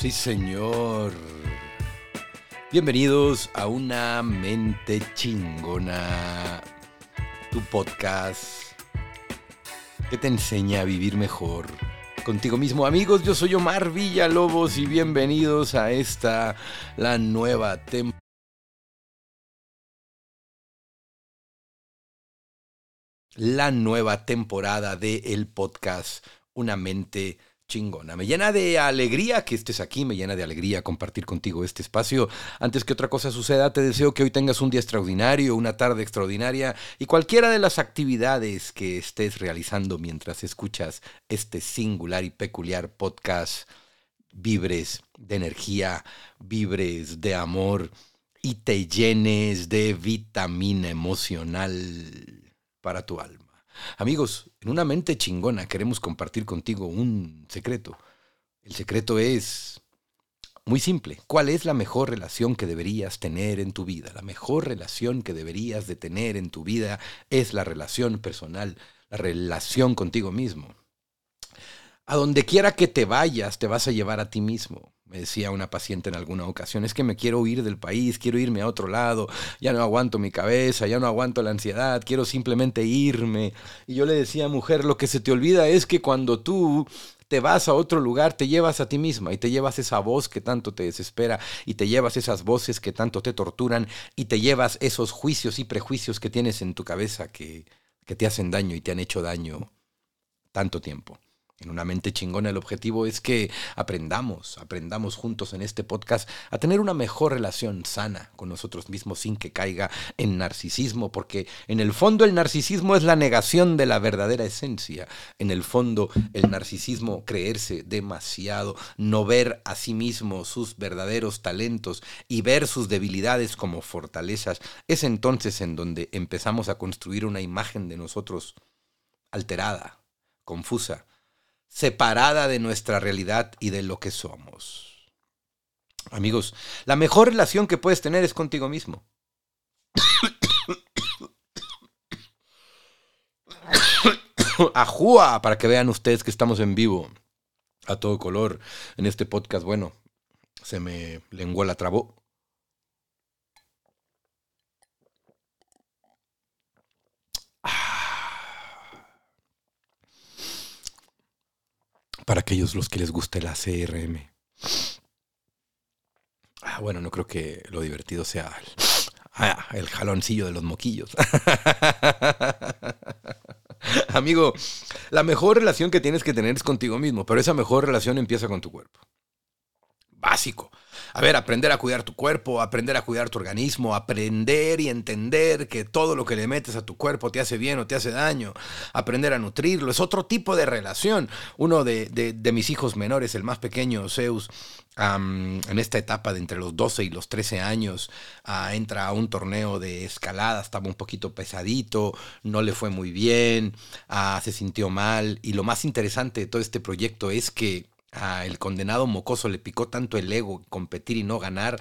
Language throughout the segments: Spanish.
Sí, señor. Bienvenidos a Una Mente Chingona, tu podcast que te enseña a vivir mejor contigo mismo. Amigos, yo soy Omar Villalobos y bienvenidos a esta, la nueva temporada. La nueva temporada de el podcast Una Mente chingona. Me llena de alegría que estés aquí, me llena de alegría compartir contigo este espacio. Antes que otra cosa suceda, te deseo que hoy tengas un día extraordinario, una tarde extraordinaria y cualquiera de las actividades que estés realizando mientras escuchas este singular y peculiar podcast. Vibres de energía, vibres de amor y te llenes de vitamina emocional para tu alma. Amigos, en una mente chingona queremos compartir contigo un secreto. El secreto es muy simple. ¿Cuál es la mejor relación que deberías tener en tu vida? La mejor relación que deberías de tener en tu vida es la relación personal, la relación contigo mismo. A donde quiera que te vayas, te vas a llevar a ti mismo. Me decía una paciente en alguna ocasión, es que me quiero ir del país, quiero irme a otro lado, ya no aguanto mi cabeza, ya no aguanto la ansiedad, quiero simplemente irme. Y yo le decía, mujer, lo que se te olvida es que cuando tú te vas a otro lugar, te llevas a ti misma y te llevas esa voz que tanto te desespera y te llevas esas voces que tanto te torturan y te llevas esos juicios y prejuicios que tienes en tu cabeza que, que te hacen daño y te han hecho daño tanto tiempo en una mente chingona el objetivo es que aprendamos, aprendamos juntos en este podcast a tener una mejor relación sana con nosotros mismos sin que caiga en narcisismo, porque en el fondo el narcisismo es la negación de la verdadera esencia. En el fondo el narcisismo creerse demasiado, no ver a sí mismo sus verdaderos talentos y ver sus debilidades como fortalezas, es entonces en donde empezamos a construir una imagen de nosotros alterada, confusa separada de nuestra realidad y de lo que somos. Amigos, la mejor relación que puedes tener es contigo mismo. Ajúa, para que vean ustedes que estamos en vivo a todo color en este podcast. Bueno, se me lenguó la trabó. Para aquellos los que les guste la CRM. Ah, bueno, no creo que lo divertido sea ah, el jaloncillo de los moquillos. Amigo, la mejor relación que tienes que tener es contigo mismo, pero esa mejor relación empieza con tu cuerpo. Básico. A ver, aprender a cuidar tu cuerpo, aprender a cuidar tu organismo, aprender y entender que todo lo que le metes a tu cuerpo te hace bien o te hace daño, aprender a nutrirlo, es otro tipo de relación. Uno de, mis hijos menores, el más pequeño, Zeus, en esta etapa de entre los 12 y los 13 años, ah, entra a un torneo de escalada, estaba un poquito pesadito, no le fue muy bien, ah, se sintió mal y lo más interesante de todo este proyecto es que el condenado mocoso le picó tanto el ego competir y no ganar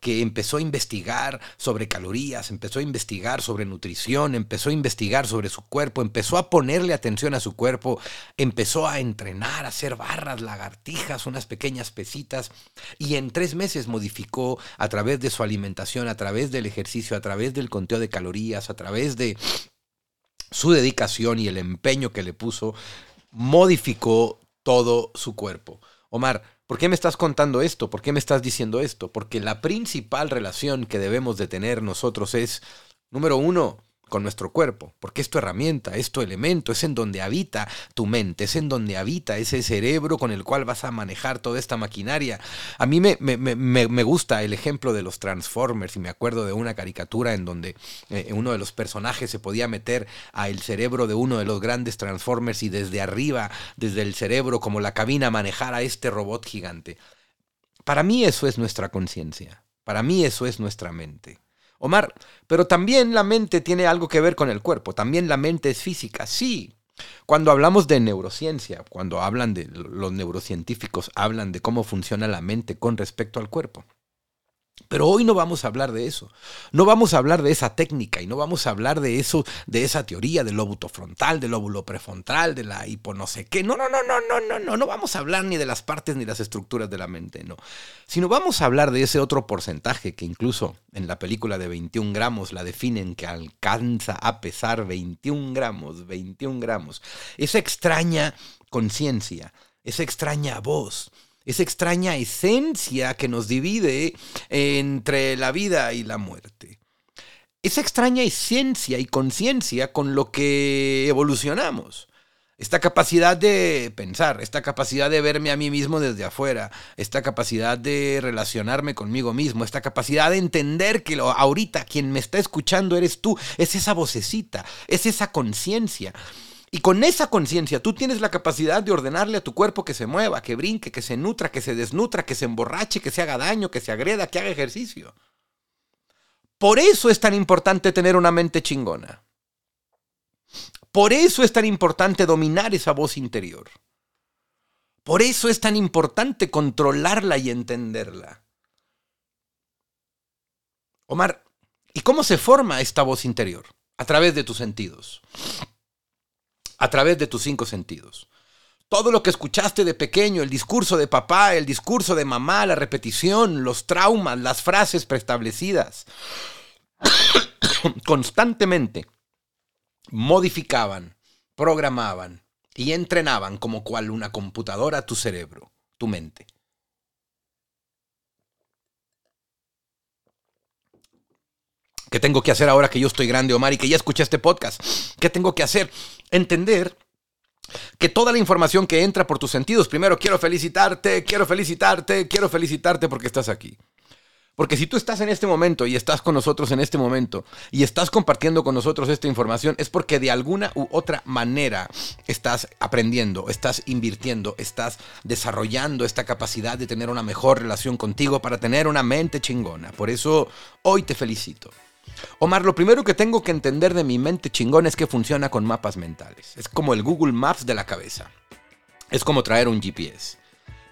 que empezó a investigar sobre calorías, empezó a investigar sobre nutrición, empezó a investigar sobre su cuerpo, empezó a ponerle atención a su cuerpo, empezó a entrenar, a hacer barras, lagartijas, unas pequeñas pesitas y en tres meses modificó a través de su alimentación, a través del ejercicio, a través del conteo de calorías, a través de su dedicación y el empeño que le puso, modificó todo su cuerpo. Omar, ¿por qué me estás contando esto? ¿Por qué me estás diciendo esto? Porque la principal relación que debemos de tener nosotros es, número uno, con nuestro cuerpo, porque es tu herramienta, es tu elemento, es en donde habita tu mente, es en donde habita ese cerebro con el cual vas a manejar toda esta maquinaria. A mí me, me, gusta el ejemplo de los Transformers y me acuerdo de una caricatura en donde eh, uno de los personajes se podía meter a el cerebro de uno de los grandes Transformers y desde arriba, desde el cerebro como la cabina, manejar a este robot gigante. Para mí eso es nuestra conciencia, para mí eso es nuestra mente. Omar, pero también la mente tiene algo que ver con el cuerpo, también la mente es física, sí. Cuando hablamos de neurociencia, cuando hablan de los neurocientíficos, hablan de cómo funciona la mente con respecto al cuerpo. Pero hoy no vamos a hablar de eso. No vamos a hablar de esa técnica y no vamos a hablar de eso, de esa teoría del lóbulo frontal, del lóbulo prefrontal, de la hipo no sé qué. No, no, no, no, no, no, no. No vamos a hablar ni de las partes ni las estructuras de la mente, no. Sino vamos a hablar de ese otro porcentaje que incluso en la película de 21 gramos la definen que alcanza a pesar 21 gramos, 21 gramos. Esa extraña conciencia, esa extraña voz esa extraña esencia que nos divide entre la vida y la muerte. Esa extraña esencia y conciencia con lo que evolucionamos. Esta capacidad de pensar, esta capacidad de verme a mí mismo desde afuera, esta capacidad de relacionarme conmigo mismo, esta capacidad de entender que ahorita quien me está escuchando eres tú, es esa vocecita, es esa conciencia. Y con esa conciencia tú tienes la capacidad de ordenarle a tu cuerpo que se mueva, que brinque, que se nutra, que se desnutra, que se emborrache, que se haga daño, que se agreda, que haga ejercicio. Por eso es tan importante tener una mente chingona. Por eso es tan importante dominar esa voz interior. Por eso es tan importante controlarla y entenderla. Omar, ¿y cómo se forma esta voz interior? A través de tus sentidos a través de tus cinco sentidos. Todo lo que escuchaste de pequeño, el discurso de papá, el discurso de mamá, la repetición, los traumas, las frases preestablecidas, constantemente modificaban, programaban y entrenaban como cual una computadora tu cerebro, tu mente. ¿Qué tengo que hacer ahora que yo estoy grande, Omar, y que ya escuché este podcast? ¿Qué tengo que hacer? Entender que toda la información que entra por tus sentidos, primero quiero felicitarte, quiero felicitarte, quiero felicitarte porque estás aquí. Porque si tú estás en este momento y estás con nosotros en este momento y estás compartiendo con nosotros esta información, es porque de alguna u otra manera estás aprendiendo, estás invirtiendo, estás desarrollando esta capacidad de tener una mejor relación contigo para tener una mente chingona. Por eso hoy te felicito. Omar, lo primero que tengo que entender de mi mente chingón es que funciona con mapas mentales. Es como el Google Maps de la cabeza. Es como traer un GPS.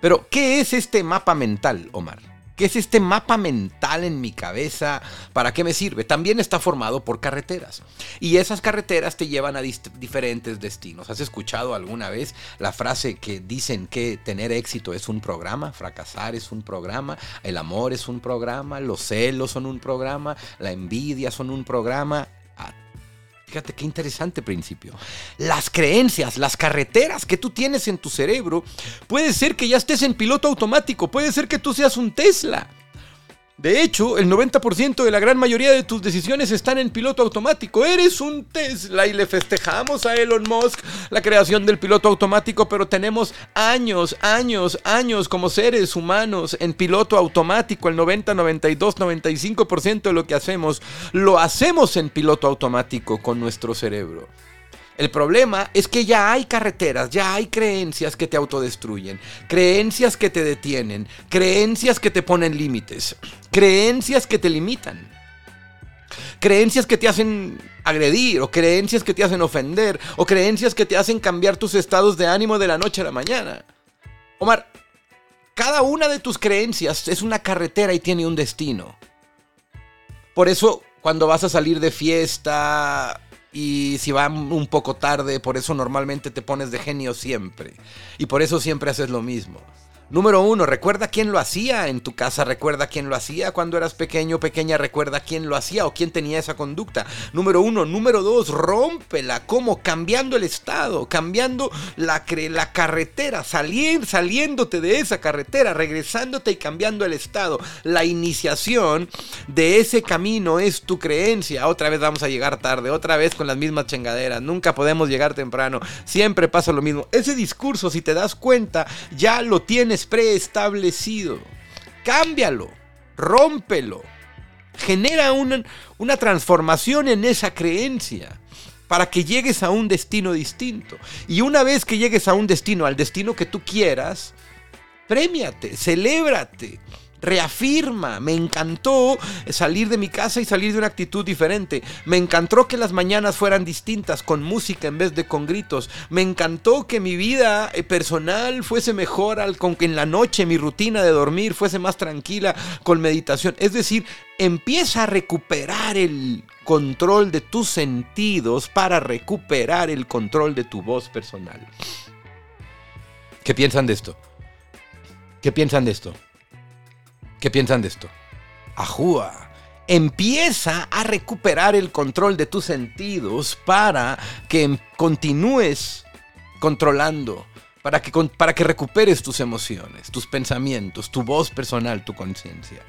Pero, ¿qué es este mapa mental, Omar? ¿Qué es este mapa mental en mi cabeza? ¿Para qué me sirve? También está formado por carreteras. Y esas carreteras te llevan a diferentes destinos. ¿Has escuchado alguna vez la frase que dicen que tener éxito es un programa? Fracasar es un programa. El amor es un programa. Los celos son un programa. La envidia son un programa. Fíjate qué interesante principio. Las creencias, las carreteras que tú tienes en tu cerebro, puede ser que ya estés en piloto automático, puede ser que tú seas un Tesla. De hecho, el 90% de la gran mayoría de tus decisiones están en piloto automático. Eres un Tesla y le festejamos a Elon Musk la creación del piloto automático, pero tenemos años, años, años como seres humanos en piloto automático. El 90, 92, 95% de lo que hacemos lo hacemos en piloto automático con nuestro cerebro. El problema es que ya hay carreteras, ya hay creencias que te autodestruyen, creencias que te detienen, creencias que te ponen límites, creencias que te limitan, creencias que te hacen agredir o creencias que te hacen ofender o creencias que te hacen cambiar tus estados de ánimo de la noche a la mañana. Omar, cada una de tus creencias es una carretera y tiene un destino. Por eso, cuando vas a salir de fiesta, y si va un poco tarde, por eso normalmente te pones de genio siempre. Y por eso siempre haces lo mismo. Número uno, recuerda quién lo hacía en tu casa, recuerda quién lo hacía cuando eras pequeño, pequeña, recuerda quién lo hacía o quién tenía esa conducta. Número uno, número dos, rómpela, ¿cómo? Cambiando el estado, cambiando la, la carretera, saliéndote de esa carretera, regresándote y cambiando el estado. La iniciación de ese camino es tu creencia. Otra vez vamos a llegar tarde, otra vez con las mismas chingaderas, nunca podemos llegar temprano, siempre pasa lo mismo. Ese discurso, si te das cuenta, ya lo tienes preestablecido. Cámbialo, rómpelo. Genera una, una transformación en esa creencia para que llegues a un destino distinto. Y una vez que llegues a un destino, al destino que tú quieras, premiate, celébrate, reafirma. Me encantó salir de mi casa y salir de una actitud diferente. Me encantó que las mañanas fueran distintas, con música en vez de con gritos. Me encantó que mi vida eh, personal fuese mejor, al, con que en la noche mi rutina de dormir fuese más tranquila con meditación. Es decir, empieza a recuperar el control de tus sentidos para recuperar el control de tu voz personal. ¿Qué piensan de esto? ¿Qué piensan de esto? ¿Qué piensan de esto? Ajúa. Empieza a recuperar el control de tus sentidos para que continúes controlando, para que, para que recuperes tus emociones, tus pensamientos, tu voz personal, tu conciencia.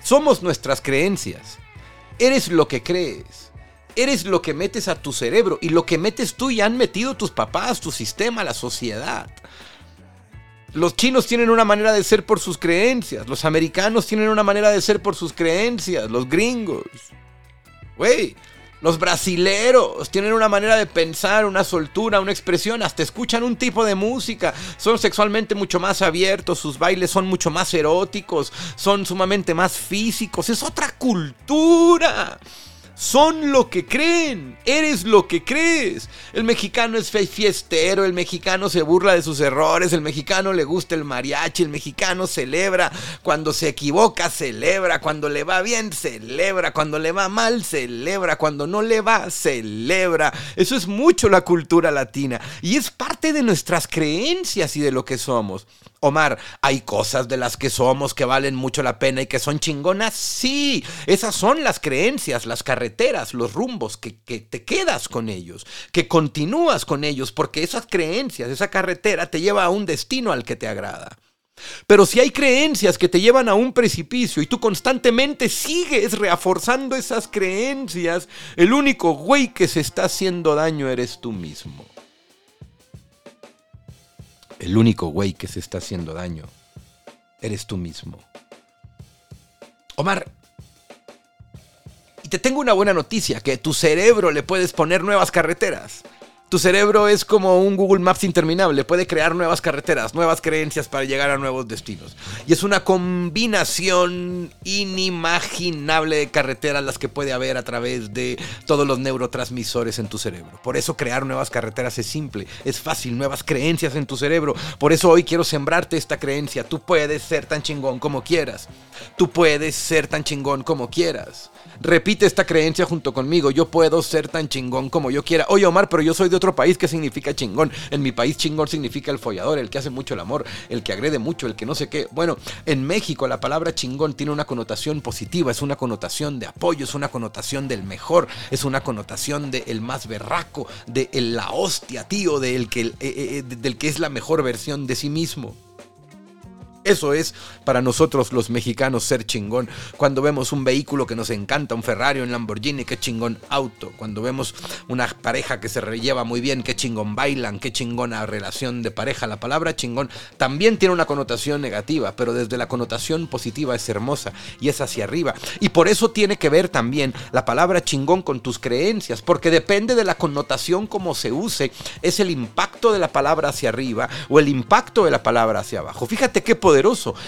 Somos nuestras creencias. Eres lo que crees. Eres lo que metes a tu cerebro y lo que metes tú y han metido tus papás, tu sistema, la sociedad. Los chinos tienen una manera de ser por sus creencias. Los americanos tienen una manera de ser por sus creencias. Los gringos. Güey. Los brasileros tienen una manera de pensar, una soltura, una expresión, hasta escuchan un tipo de música, son sexualmente mucho más abiertos, sus bailes son mucho más eróticos, son sumamente más físicos, es otra cultura son lo que creen, eres lo que crees. El mexicano es fiestero, el mexicano se burla de sus errores, el mexicano le gusta el mariachi, el mexicano celebra, cuando se equivoca celebra, cuando le va bien celebra, cuando le va mal celebra, cuando no le va celebra. Eso es mucho la cultura latina y es parte de nuestras creencias y de lo que somos. Omar, ¿hay cosas de las que somos que valen mucho la pena y que son chingonas? Sí, esas son las creencias, las carreteras, los rumbos, que, que, te quedas con ellos, que continúas con ellos, porque esas creencias, esa carretera te lleva a un destino al que te agrada. Pero si hay creencias que te llevan a un precipicio y tú constantemente sigues reforzando esas creencias, el único güey que se está haciendo daño eres tú mismo. El único güey que se está haciendo daño eres tú mismo. Omar, y te tengo una buena noticia, que tu cerebro le puedes poner nuevas carreteras. Tu cerebro es como un Google Maps interminable, puede crear nuevas carreteras, nuevas creencias para llegar a nuevos destinos. Y es una combinación inimaginable de carreteras las que puede haber a través de todos los neurotransmisores en tu cerebro. Por eso crear nuevas carreteras es simple, es fácil, nuevas creencias en tu cerebro. Por eso hoy quiero sembrarte esta creencia. Tú puedes ser tan chingón como quieras. Tú puedes ser tan chingón como quieras. Repite esta creencia junto conmigo. Yo puedo ser tan chingón como yo quiera. Oye, Omar, pero yo soy de otro país. ¿Qué significa chingón? En mi país, chingón significa el follador, el que hace mucho el amor, el que agrede mucho, el que no sé qué. Bueno, en México la palabra chingón tiene una connotación positiva. Es una connotación de apoyo, es una connotación del mejor, es una connotación de el más berraco, de la hostia, tío, del que, eh, eh, del que es la mejor versión de sí mismo. Eso es para nosotros los mexicanos ser chingón. Cuando vemos un vehículo que nos encanta, un Ferrari, un Lamborghini, qué chingón auto. Cuando vemos una pareja que se lleva muy bien, qué chingón bailan, qué chingona relación de pareja. La palabra chingón también tiene una connotación negativa, pero desde la connotación positiva es hermosa y es hacia arriba. Y por eso tiene que ver también la palabra chingón con tus creencias, porque depende de la connotación como se use, es el impacto de la palabra hacia arriba o el impacto de la palabra hacia abajo. Fíjate qué poder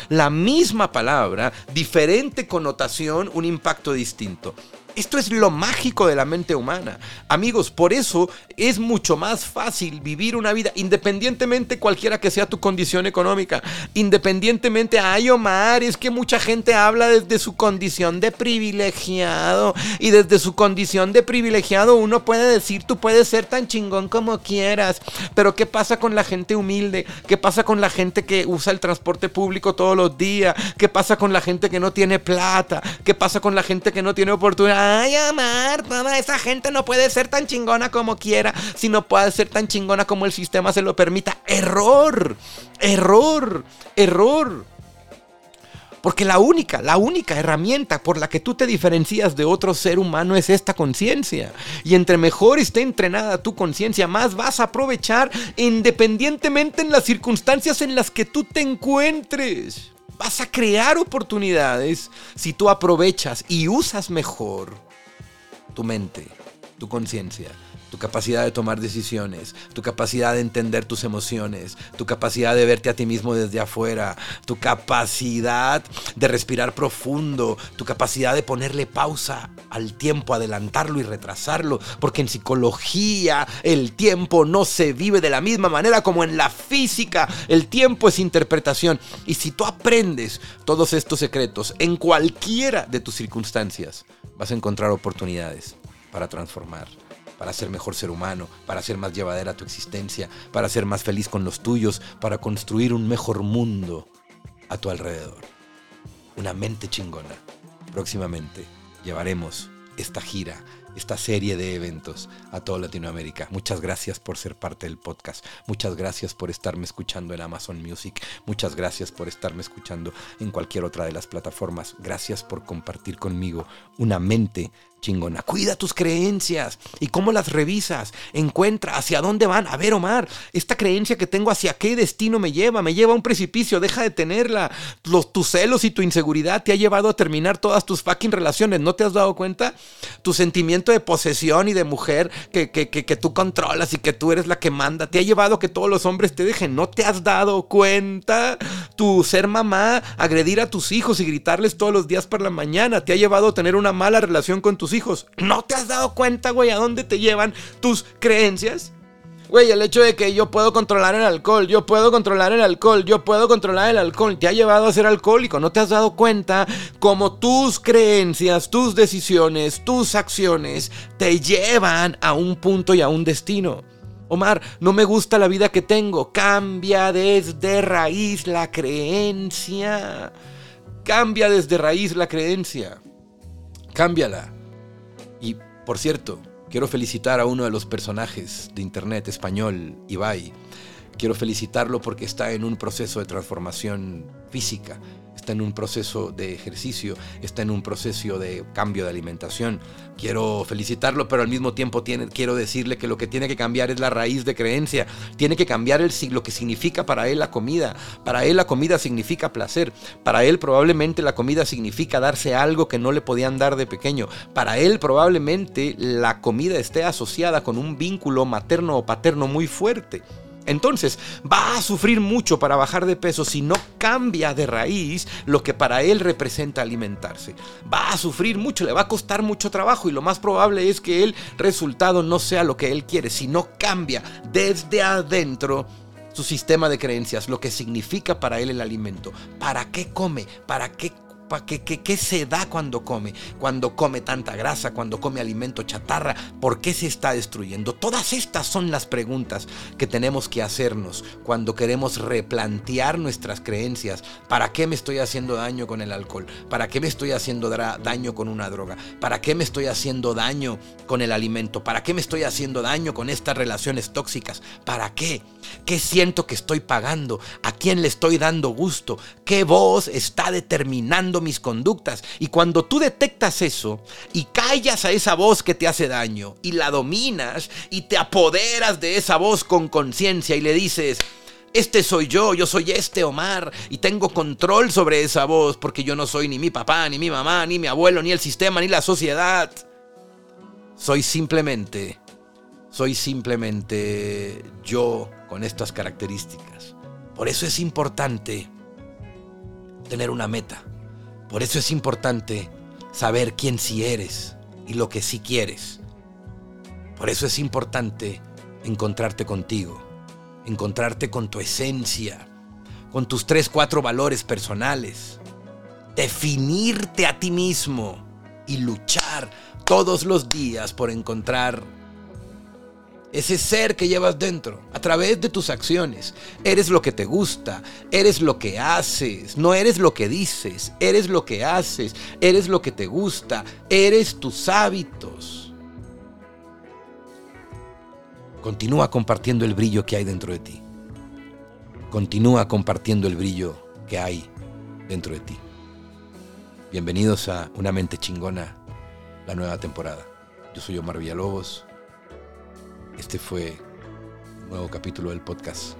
la misma palabra, diferente connotación, un impacto distinto. Esto es lo mágico de la mente humana. Amigos, por eso es mucho más fácil vivir una vida, independientemente cualquiera que sea tu condición económica, independientemente, ay Omar, es que mucha gente habla desde su condición de privilegiado y desde su condición de privilegiado uno puede decir, tú puedes ser tan chingón como quieras, pero ¿qué pasa con la gente humilde? ¿Qué pasa con la gente que usa el transporte público todos los días? ¿Qué pasa con la gente que no tiene plata? ¿Qué pasa con la gente que no tiene oportunidad? Ay, amar, toda esa gente no puede ser tan chingona como quiera, si no puede ser tan chingona como el sistema se lo permita. Error, error, error. Porque la única, la única herramienta por la que tú te diferencias de otro ser humano es esta conciencia. Y entre mejor esté entrenada tu conciencia, más vas a aprovechar independientemente en las circunstancias en las que tú te encuentres vas a crear oportunidades si tú aprovechas y usas mejor tu mente, tu conciencia, tu capacidad de tomar decisiones, tu capacidad de entender tus emociones, tu capacidad de verte a ti mismo desde afuera, tu capacidad de respirar profundo, tu capacidad de ponerle pausa al tiempo, adelantarlo y retrasarlo, porque en psicología el tiempo no se vive de la misma manera como en la física, el tiempo es interpretación. Y si tú aprendes todos estos secretos en cualquiera de tus circunstancias, vas a encontrar oportunidades para transformar para ser mejor ser humano, para ser más llevadera tu existencia, para ser más feliz con los tuyos, para construir un mejor mundo a tu alrededor. Una mente chingona. Próximamente llevaremos esta gira esta serie de eventos a toda Latinoamérica. Muchas gracias por ser parte del podcast. Muchas gracias por estarme escuchando en Amazon Music. Muchas gracias por estarme escuchando en cualquier otra de las plataformas. Gracias por compartir conmigo una mente chingona. Cuida tus creencias y cómo las revisas. Encuentra hacia dónde van. A ver, Omar, esta creencia que tengo, ¿hacia qué destino me lleva? Me lleva a un precipicio. Deja de tenerla. Los, tus celos y tu inseguridad te ha llevado a terminar todas tus fucking relaciones. ¿No te has dado cuenta? Tu sentimiento de posesión y de mujer que, que, que, que tú controlas y que tú eres la que manda te ha llevado a que todos los hombres te dejen. ¿No te has dado cuenta? Tu ser mamá, agredir a tus hijos y gritarles todos los días por la mañana te ha llevado a tener una mala relación con tus hijos. ¿No te has dado cuenta, güey, a dónde te llevan tus creencias? Güey, el hecho de que yo puedo controlar el alcohol, yo puedo controlar el alcohol, yo puedo controlar el alcohol, te ha llevado a ser alcohólico. ¿No te has dado cuenta cómo tus creencias, tus decisiones, tus acciones te llevan a un punto y a un destino? Omar, no me gusta la vida que tengo. Cambia desde raíz la creencia. Cambia desde raíz la creencia. Cámbiala. Por cierto, quiero felicitar a uno de los personajes de Internet español, Ibai. Quiero felicitarlo porque está en un proceso de transformación física está en un proceso de ejercicio, está en un proceso de cambio de alimentación. Quiero felicitarlo, pero al mismo tiempo quiero decirle que lo que tiene que cambiar es la raíz de creencia. Tiene que cambiar el, lo que significa para él la comida. Para él la comida significa placer. Para él probablemente la comida significa darse algo que no le podían dar de pequeño. Para él probablemente la comida esté asociada con un vínculo materno o paterno muy fuerte. Entonces, va a sufrir mucho para bajar de peso si no cambia de raíz lo que para él representa alimentarse. Va a sufrir mucho, le va a costar mucho trabajo y lo más probable es que el resultado no sea lo que él quiere, si no cambia desde adentro su sistema de creencias, lo que significa para él el alimento. ¿Para qué come? ¿Para qué ¿Qué, se da cuando come? Cuando come tanta grasa, cuando come alimento chatarra, ¿por qué se está destruyendo? Todas estas son las preguntas que tenemos que hacernos cuando queremos replantear nuestras creencias. ¿Para qué me estoy haciendo daño con el alcohol? ¿Para qué me estoy haciendo daño con una droga? ¿Para qué me estoy haciendo daño con el alimento? ¿Para qué me estoy haciendo daño con estas relaciones tóxicas? ¿Para qué? ¿Qué siento que estoy pagando? ¿A quién le estoy dando gusto? ¿Qué voz está determinando mis conductas? Y cuando tú detectas eso y callas a esa voz que te hace daño y la dominas y te apoderas de esa voz con conciencia y le dices, este soy yo, yo soy este Omar y tengo control sobre esa voz porque yo no soy ni mi papá, ni mi mamá, ni mi abuelo, ni el sistema, ni la sociedad. Soy simplemente, soy simplemente yo con estas características. Por eso es importante tener una meta. Por eso es importante saber quién sí eres y lo que sí quieres. Por eso es importante encontrarte contigo, encontrarte con tu esencia, con tus tres, cuatro valores personales, definirte a ti mismo y luchar todos los días por encontrar ese ser que llevas dentro, a través de tus acciones. Eres lo que te gusta, eres lo que haces, no eres lo que dices, eres lo que haces, eres lo que te gusta, eres tus hábitos. Continúa compartiendo el brillo que hay dentro de ti. Continúa compartiendo el brillo que hay dentro de ti. Bienvenidos a Una mente chingona, la nueva temporada. Yo soy Omar Villalobos este fue un nuevo capítulo del podcast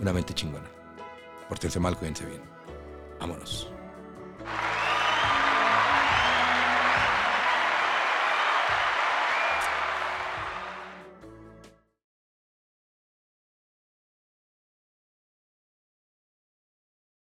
Una mente chingona. Pórtense mal, cuídense bien. Vámonos.